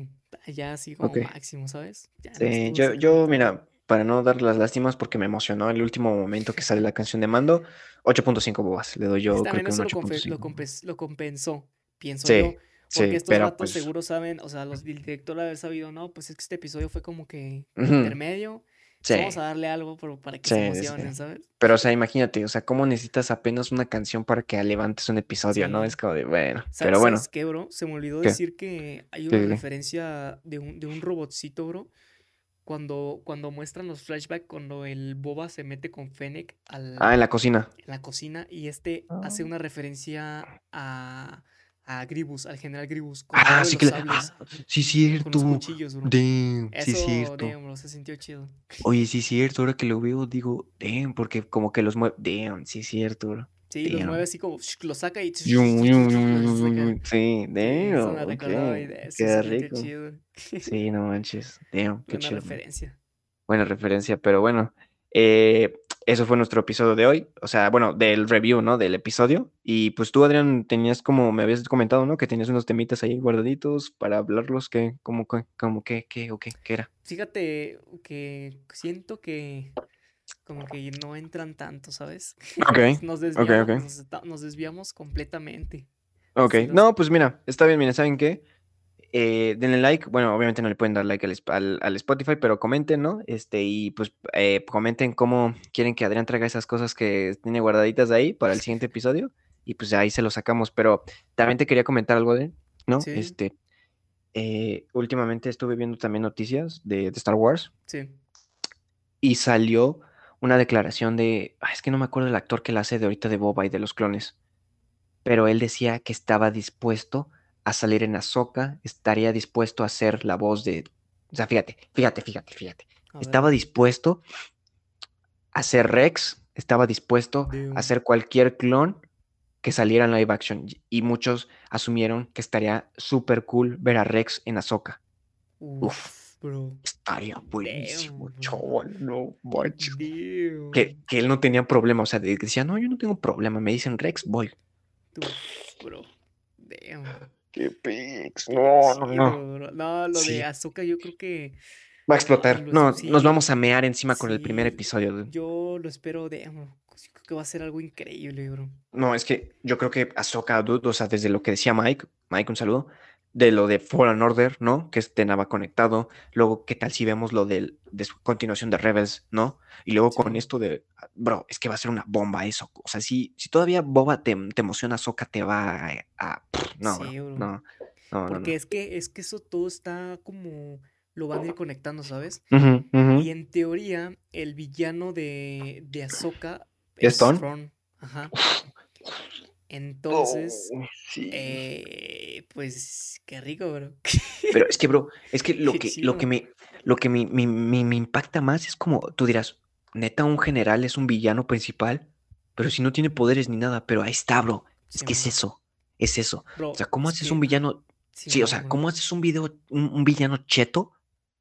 Ya así como máximo, ¿sabes? Ya Sí, yo, yo, mira, para no dar las lástimas porque me emocionó el último momento que sale la canción de Mando, 8.5 bobas. Le doy yo creo también que un eso lo, compe- lo, 8.5. compensó, pienso Sí, yo. Porque sí, estos vatos pues... seguro saben, o sea, los el director haber sabido, no, pues es que este episodio fue como que intermedio. Vamos a darle algo para que se sí, sí. emocionen, ¿sabes? Pero, o sea, imagínate, o sea, cómo necesitas apenas una canción para que levantes un episodio, ¿no? Es como de, bueno, Sa- pero bueno, ¿Sabes qué, bro? Se me olvidó ¿qué? decir que hay ¿Qué, una referencia de un, de un robotcito, bro. Cuando, cuando muestran los flashbacks, cuando el Boba se mete con Fennec Ah, al, en la cocina. en la cocina y este hace una referencia a, a Gribus, al general Gribus, con Ah, sí que le... sables, Ah, sí, con los cierto. cuchillos, bro. Damn, sí, Eso, cierto. damn, bro, se sintió chido. Oye, sí, cierto. Ahora que lo veo, digo, damn, porque como que los mueve. Damn, sí, cierto, bro. Sí, los mueve Damn. así como, lo saca y. Sí, Sí, damn, recordaba ok. y de eso Queda se rico. chido. Sí, no manches. Damn, qué Buena chido. referencia. Buena referencia, pero bueno. eh, eso fue nuestro episodio de hoy. O sea, bueno, del review, ¿no? Del episodio. Y pues tú, Adrián, tenías como, me habías comentado, ¿no? Que tenías unos temitas ahí guardaditos para hablarlos. que como, como que, qué, o qué, qué era? Fíjate que siento que como que no entran tanto, ¿sabes? Ok, Nos desviamos, ok. nos, esta- nos desviamos completamente. Ok, no, pues mira, está bien, miren, ¿saben qué? Eh, denle like, bueno, obviamente no le pueden dar like al, Sp- al- al Spotify, pero comenten, ¿no? Este, y pues eh, comenten cómo quieren que Adrián traiga esas cosas que tiene guardaditas ahí para el siguiente episodio, y pues ahí se lo sacamos, pero también te quería comentar algo de, ¿no? Sí, Este, eh, últimamente estuve viendo también noticias de, de Star Wars, sí. y salió una declaración de, ah, es que no me acuerdo el actor que la hace de ahorita de Boba y de los clones, pero él decía que estaba dispuesto a salir en Ahsoka, estaría dispuesto a ser la voz de, o sea, fíjate, fíjate, fíjate, fíjate, A ver. estaba dispuesto a ser Rex, estaba dispuesto a ser cualquier clon que saliera en live action y- muchos asumieron que estaría súper cool ver a Rex en Ahsoka. Uf, bro. Estaría buenísimo, chaval, no manches. Que, que él no tenía problema, o sea, de- decía, no, yo no tengo problema, me dicen Rex, voy. Uf, bro. Damn. Qué pix, no, no, no. No, lo Sí. de Ahsoka yo creo que Va a explotar. lo- No, sí, nos vamos a mear encima con el primer episodio. dude. yo lo espero. Yo creo que va a ser algo increíble, bro. No, es que yo creo que Ahsoka, dude, o sea, desde lo que decía Mike, Mike, un saludo, de lo de Fallen Order, ¿no? Que este nada conectado. Luego, ¿qué tal si vemos lo del, de su continuación de Rebels, ¿no? Y luego con esto de, bro, es que va a ser una bomba eso. O sea, si, si todavía Boba te, te emociona, Ahsoka te va a... no, Sí, bro. no, no, Porque no. es que, es que eso todo está como lo van a ir conectando, ¿sabes? Y en teoría, el villano de, de Ahsoka ¿Es. Ajá. Entonces, Oh, sí. eh, pues, qué rico, bro. Pero es que, bro, es que lo que, lo que me, lo que me, me- me- me impacta más es como, tú dirás, neta, un general es un villano principal, pero si no tiene poderes ni nada, pero ahí está, bro. Es que es eso, es eso. Bro, O sea, ¿cómo es haces que, un villano? Sí, o sea. ¿cómo haces un video, un, un villano cheto?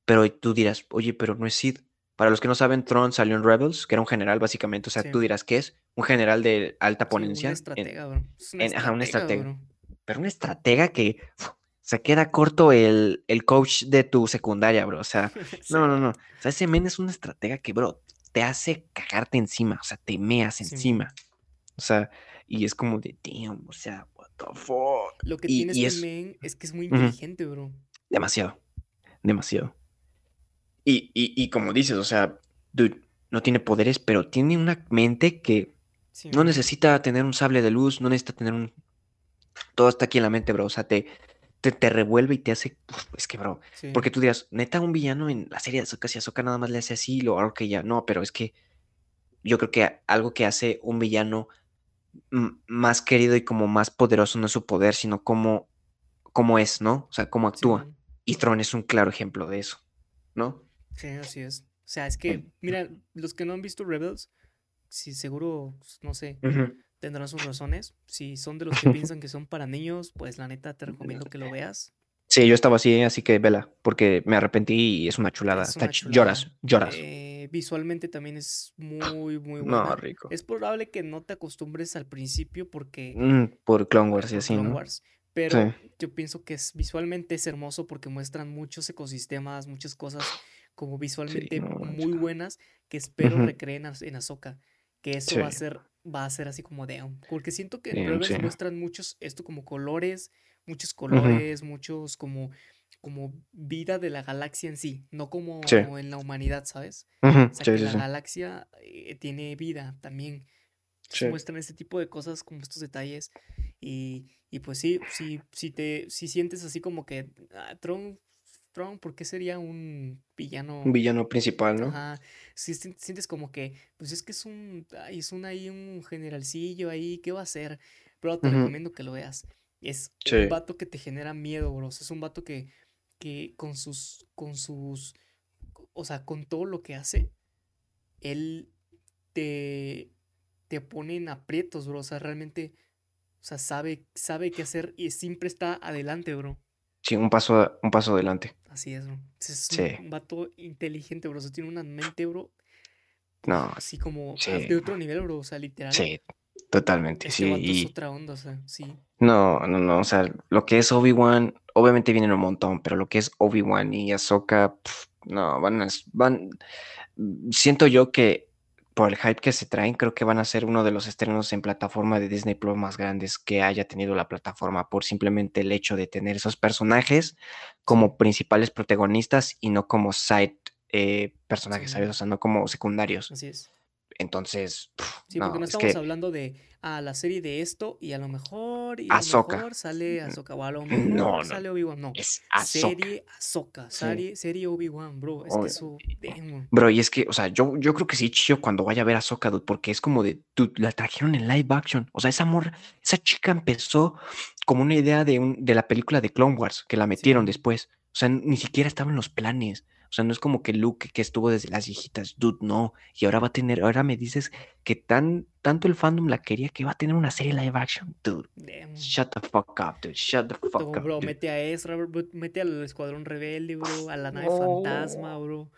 Pero tú dirás, oye, pero no es Sid. Para los que no saben, Tron salió en Rebels, que era un general básicamente. O sea, Sí. tú dirás, ¿qué es? Un general de alta ponencia. en- estratega, bro. Es una en- ajá, una estratega, estratega. bro. pero una estratega que uf, se queda corto el, el coach de tu secundaria, bro. O sea, Sí, no, no, no. O sea, ese men es una estratega que, bro, te hace cagarte encima. O sea, te meas encima. O sea, y es como de, damn, o sea, what the fuck. Lo que Y, tiene y este es men es que es muy inteligente, bro. demasiado, demasiado. Y, y, y como dices, o sea, dude, no tiene poderes, pero tiene una mente que no necesita tener un sable de luz, no necesita tener un... Todo está aquí en la mente, bro. O sea, te, te, te revuelve y te hace... uf, es que, bro, Sí. porque tú dirás, neta, un villano en la serie de Ahsoka, si Ahsoka nada más le hace así, lo algo que ya... No, pero es que yo creo que algo que hace un villano más querido y como más poderoso no es su poder, sino cómo, cómo es, ¿no? O sea, cómo actúa. Y Tron es un claro ejemplo de eso, ¿no? Sí, así es. O sea, es que, mira, los que no han visto Rebels, si seguro, no sé, tendrán sus razones. Si son de los que piensan que son para niños, pues la neta te recomiendo que lo veas. Sí, yo estaba así, así que vela, porque me arrepentí y es una chulada. Es Está una ch- chulada. lloras, lloras. Eh, visualmente también es muy, muy No, buena. rico. Es probable que no te acostumbres al principio porque Mm, por Clone Wars y así, Clone ¿no? Wars, pero Sí. yo pienso que es, visualmente es hermoso porque muestran muchos ecosistemas, muchas cosas como Sí, visualmente no muy buenas que espero Ujú. recreen en Ahsoka. Que eso Sí. va a ser, va a ser así como de, porque siento que en Rebels sí. muestran muchos, esto como colores, muchos colores, muchos como, como vida de la galaxia en sí, no como Sí. en la humanidad, ¿sabes? O sea, Sí, que sí, la sí. galaxia eh, tiene vida también. Entonces Sí. muestran este tipo de cosas como estos detalles. Y, y pues sí, si, si te si sientes así como que ah, Tron, Tron, ¿por qué sería un Un villano? villano principal, ¿no? Ajá. Si sien- sientes como que, pues es que es un, ay, es un ahí un generalcillo ahí, ¿qué va a hacer? Pero te recomiendo que lo veas. Es un vato que te genera miedo, bros. Es un vato que, que con sus, con sus, o sea, con todo lo que hace, él te, te pone en aprietos, bro. O sea, realmente, o sea, sabe, sabe qué hacer y siempre está adelante, bro. Sí, un paso, un paso adelante. Así es, bro. Es Sí. un, vato inteligente, bro. O sea, tiene una mente, bro. No, así como sí. de otro nivel, bro. O sea, literal. Sí, totalmente, Este sí. vato es Y otra onda, o sea, sí. no, no, no, o sea, lo que es Obi-Wan, obviamente vienen un montón, pero lo que es Obi-Wan y Ahsoka, no, van a, van, siento yo que por el hype que se traen, creo que van a ser uno de los estrenos en plataforma de Disney Plus más grandes que haya tenido la plataforma por simplemente el hecho de tener esos personajes como principales protagonistas y no como side eh, personajes, ¿sabes? O sea, no como secundarios. así es. Entonces, pf, Sí, porque no, no es estamos que hablando de ah, la serie de esto y a lo mejor, y a lo mejor sale Ahsoka, o a lo no, mejor no, sale Obi-Wan. No, es Ahsoka. serie Ahsoka, Sí. serie, serie Obi-Wan, bro. Es que eso, Bro, y es que, o sea, yo, yo creo que sí chillo cuando vaya a ver a Ahsoka, dude, porque es como de, dude, la trajeron en live action. O sea, esa morra, esa chica empezó como una idea de, un, de la película de Clone Wars, que la metieron Sí, después. O sea, ni siquiera estaba en los planes. O sea, no es como que Luke que estuvo desde las viejitas, dude, no. Y ahora va a tener, ahora me dices que tan, tanto el fandom la quería que va a tener una serie live action, dude. damn. Shut the fuck up, dude. Shut the fuck Todo, up, bro, dude. mete a Ezra, bro, mete al Escuadrón Rebelde, bro, a la nave fantasma, No. bro.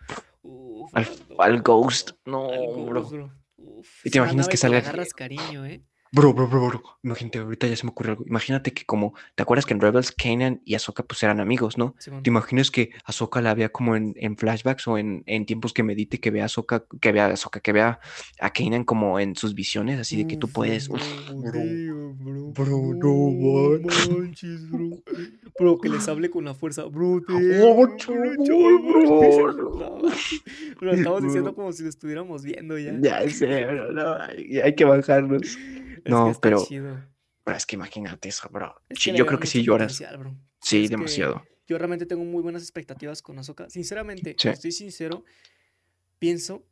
Uf, Al, Ghost, no, al bro. Ghost, bro. Uf, ¿Y te imaginas que salga agarras cariño, ¿eh? Bro, bro, bro, bro. Imagínate, ahorita ya se me ocurrió algo. Imagínate que como, ¿te acuerdas que en Rebels Kanan y Ahsoka pues eran amigos, ¿no? ¿Te imaginas que Ahsoka la vea como en, en flashbacks o en, en tiempos que medite, que vea a Ahsoka, que vea a Ahsoka, que vea a Kanan como en sus visiones, así de que tú puedes, bro, uf, bro, bro. bro, no, No man. manches, bro. Bro, que les hable con la fuerza. Bro, no. Lo estamos diciendo como si lo estuviéramos viendo ya. Ya sé, bro, no, hay que bajarnos. Es que No, está pero, chido. pero es que imagínate eso, bro. Es Sí, que yo creo que sí lloras. bro. Sí, Sí, es demasiado. yo realmente tengo muy buenas expectativas con Ahsoka. Sinceramente, Sí. estoy sincero, pienso,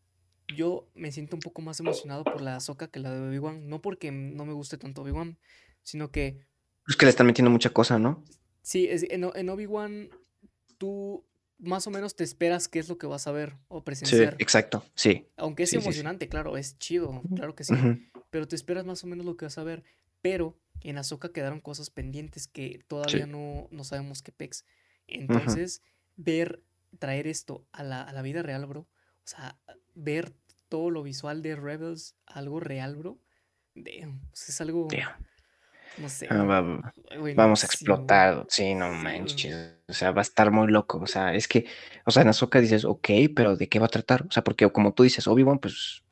yo me siento un poco más emocionado por la Ahsoka que la de Obi-Wan. No porque no me guste tanto Obi-Wan, sino que Es que le están metiendo mucha cosa, ¿no? sí, es- en, en Obi-Wan tú más o menos te esperas qué es lo que vas a ver o Sí, presenciar. exacto. Sí, Aunque es sí, sí, sí. emocionante, claro, es chido, claro que sí. Ujú. Pero te esperas más o menos lo que vas a ver. Pero en Ahsoka quedaron cosas pendientes que todavía Sí. no, no sabemos qué pex. Entonces, ver, traer esto a la, a la vida real, bro. O sea, ver todo lo visual de Rebels, algo real, bro. Damn, sea, es algo, Damn. no sé, Ah, va- va- Vamos a bro. explotar. Sí, no Sí, bro. manches. O sea, va a estar muy loco. O sea, es que, o sea, en Ahsoka dices, ok, pero ¿de qué va a tratar? O sea, porque como tú dices, Obi-Wan, pues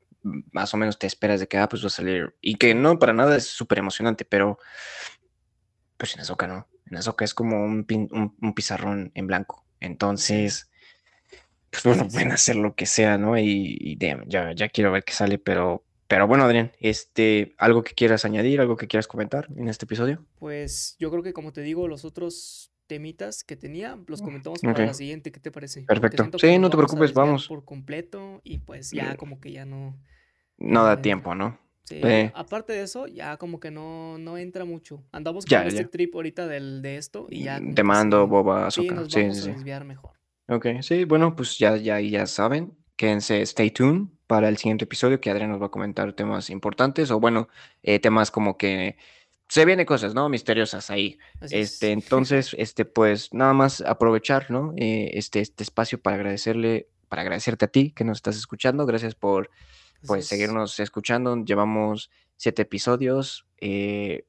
más o menos te esperas de que, ah, pues va a salir. Y que no, para nada es súper emocionante, pero pues en Ahsoka no. En Ahsoka es como un, pin- un, un pizarrón en blanco. Entonces, pues bueno, pueden hacer lo que sea, ¿no? Y, y damn, ya, ya quiero ver qué sale, pero, pero bueno, Adrián, este, ¿algo que quieras añadir, algo que quieras comentar en este episodio? Pues yo creo que como te digo, los otros temitas que tenía, los comentamos para la siguiente, ¿qué te parece? Perfecto. Sí, no te preocupes, vamos. por completo y pues ya como que ya no, No da tiempo, ¿no? Sí, Eh, aparte de eso, ya como que no, no entra mucho. Andamos con ya, este ya. trip ahorita del, de esto y ya como Te mando Boba sí, nos Sí, vamos sí, a sí. desviar mejor. Ok, sí, bueno, pues ya, ya, ya saben. Quédense, stay tuned para el siguiente episodio, que Adrián nos va a comentar temas importantes, o bueno, eh, temas como que se vienen cosas, ¿no? Misteriosas ahí. este, entonces, este, pues nada más aprovechar, ¿no? Eh, este, este espacio para agradecerle, para agradecerte a ti que nos estás escuchando. Gracias por, pues, seguirnos escuchando. Llevamos siete episodios. Eh,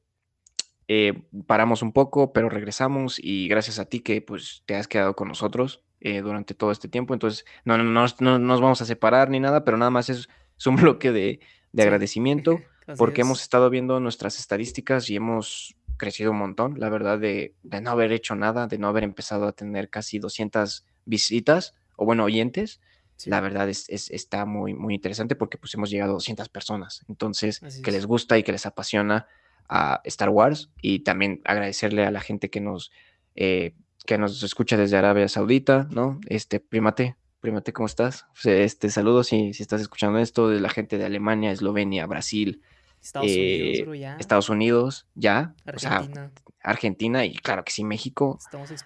eh, paramos un poco, pero regresamos y gracias a ti que pues te has quedado con nosotros durante todo este tiempo. Entonces, no, no, no, nos vamos a separar ni nada, pero nada más es, un bloque de, agradecimiento porque hemos estado viendo nuestras estadísticas y hemos crecido un montón, la verdad, de, no haber hecho nada, de no haber empezado a tener casi 200 visitas o, bueno, oyentes. La verdad es, está muy, muy interesante porque pues hemos llegado a 200 personas. Entonces, que les gusta y que les apasiona a Star Wars y también agradecerle a la gente que nos, eh, que nos escucha desde Arabia Saudita, ¿no? Este, primate, primate, ¿cómo estás? Este, saludos si, si estás escuchando esto de la gente de Alemania, Eslovenia, Brasil, Estados Unidos, eh, ya. Estados Unidos, ya. Argentina. Argentina y claro que sí, México.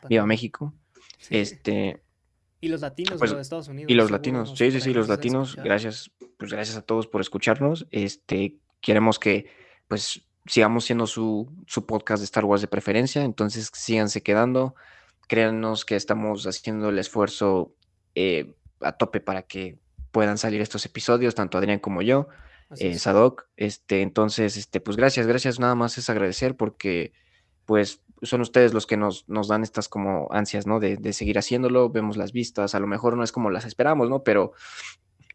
Viva México. Este. Y los latinos pues, de Estados Unidos. Y los latinos, sí, sí, sí, los latinos. Gracias, pues gracias a todos por escucharnos. Este, queremos que, pues, sigamos siendo su, su podcast de Star Wars de preferencia. Entonces, síganse quedando. Créanos que estamos haciendo el esfuerzo eh, a tope para que puedan salir estos episodios, tanto Adrián como yo eh, Sadok. Este, entonces, este, pues gracias, gracias, nada más es agradecer porque pues son ustedes los que nos, nos dan estas como ansias, ¿no? De, de, seguir haciéndolo, vemos las vistas, a lo mejor no es como las esperamos, ¿no? Pero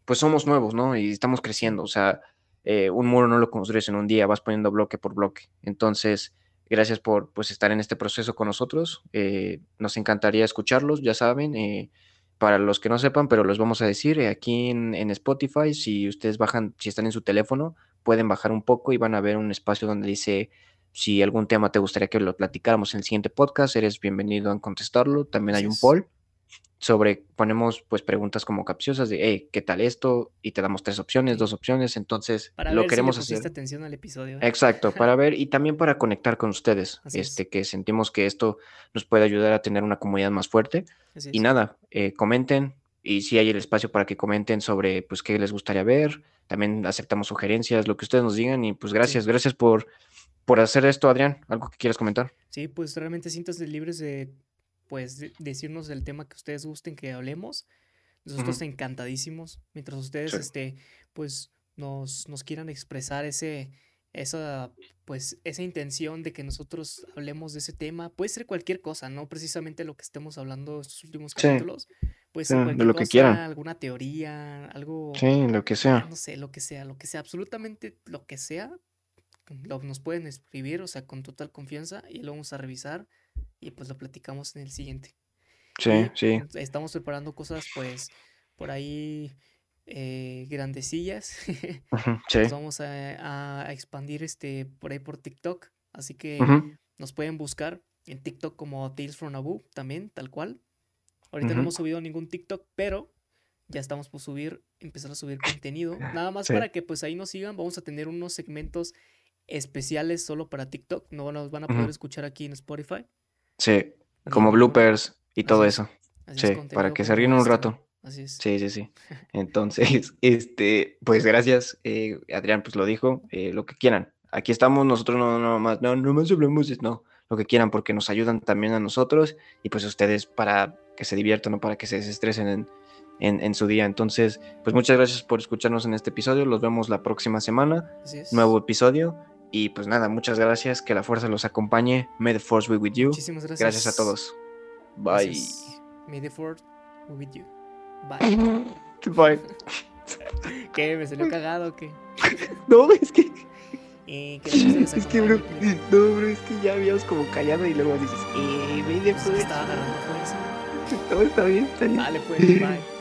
pues somos nuevos, ¿no? Y estamos creciendo, o sea, eh, un muro no lo construyes en un día, vas poniendo bloque por bloque. Entonces, gracias por pues estar en este proceso con nosotros, eh, nos encantaría escucharlos, ya saben, eh, para los que no sepan, pero los vamos a decir, aquí en, Spotify, si ustedes bajan, si están en su teléfono, pueden bajar un poco y van a ver un espacio donde dice, si algún tema te gustaría que lo platicáramos en el siguiente podcast, eres bienvenido a contestarlo. También hay un poll sobre, ponemos pues preguntas como capciosas de, hey, ¿qué tal esto? Y te damos tres opciones, dos opciones, entonces para lo ver queremos si hacer. atención al episodio. Exacto, para ver y también para conectar con ustedes, este, que sentimos que esto nos puede ayudar a tener una comunidad más fuerte. y nada, eh, comenten y si hay el espacio para que comenten sobre pues qué les gustaría ver, también aceptamos sugerencias, lo que ustedes nos digan y pues gracias, gracias por, por hacer esto, Adrián. ¿Algo que quieras comentar? Sí, pues realmente sientas libres de pues decirnos el tema que ustedes gusten que hablemos. Nosotros encantadísimos. Mientras ustedes, este, pues, nos, nos quieran expresar ese, esa, pues, esa intención de que nosotros hablemos de ese tema. Puede ser cualquier cosa, no precisamente lo que estemos hablando estos últimos capítulos. Puede ser cualquier lo que cosa, quieran. alguna teoría, algo. Sí, lo que sea. No sé, lo que sea, lo que sea, absolutamente lo que sea. Lo, nos pueden escribir, o sea, con total confianza y lo vamos a revisar y pues lo platicamos en el siguiente. Sí, sí. Estamos preparando cosas pues por ahí eh, grandecillas. sí. Nos vamos a, expandir este por ahí por TikTok. Así que nos pueden buscar en TikTok como Tales from Abu también, tal cual. Ahorita no hemos subido ningún TikTok, pero ya estamos por subir, empezar a subir contenido. Nada más para que pues ahí nos sigan. Vamos a tener unos segmentos especiales solo para TikTok. No nos van a poder escuchar aquí en Spotify. Sí, como bloopers y todo eso. sí, para que se ríen un rato. Así es. Sí, sí, sí. Entonces, este, pues gracias, eh, Adrián, pues lo dijo, eh, lo que quieran. Aquí estamos, nosotros no, no más, no, no más hablamos, no, lo que quieran, porque nos ayudan también a nosotros y pues ustedes para que se diviertan o para que se desestresen en, en, en, su día. Entonces, pues muchas gracias por escucharnos en este episodio. Los vemos la próxima semana. Así es. Nuevo episodio. Y pues nada, muchas gracias. Que la fuerza los acompañe. May the force be with you. Muchísimas gracias. Gracias a todos. Bye. May the force be with you. Bye. Bye. ¿Qué? ¿Me salió cagado o qué? no, es que. Eh, es que, bro, no, bro, es que ya habíamos como callado y luego dices, eh, May the force. Estaba agarrando fuerza. No, está bien, está bien. Dale, pues, bye.